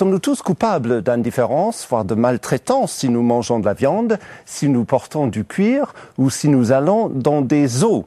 Sommes-nous tous coupables d'indifférence, voire de maltraitance si nous mangeons de la viande, si nous portons du cuir ou si nous allons dans des eaux?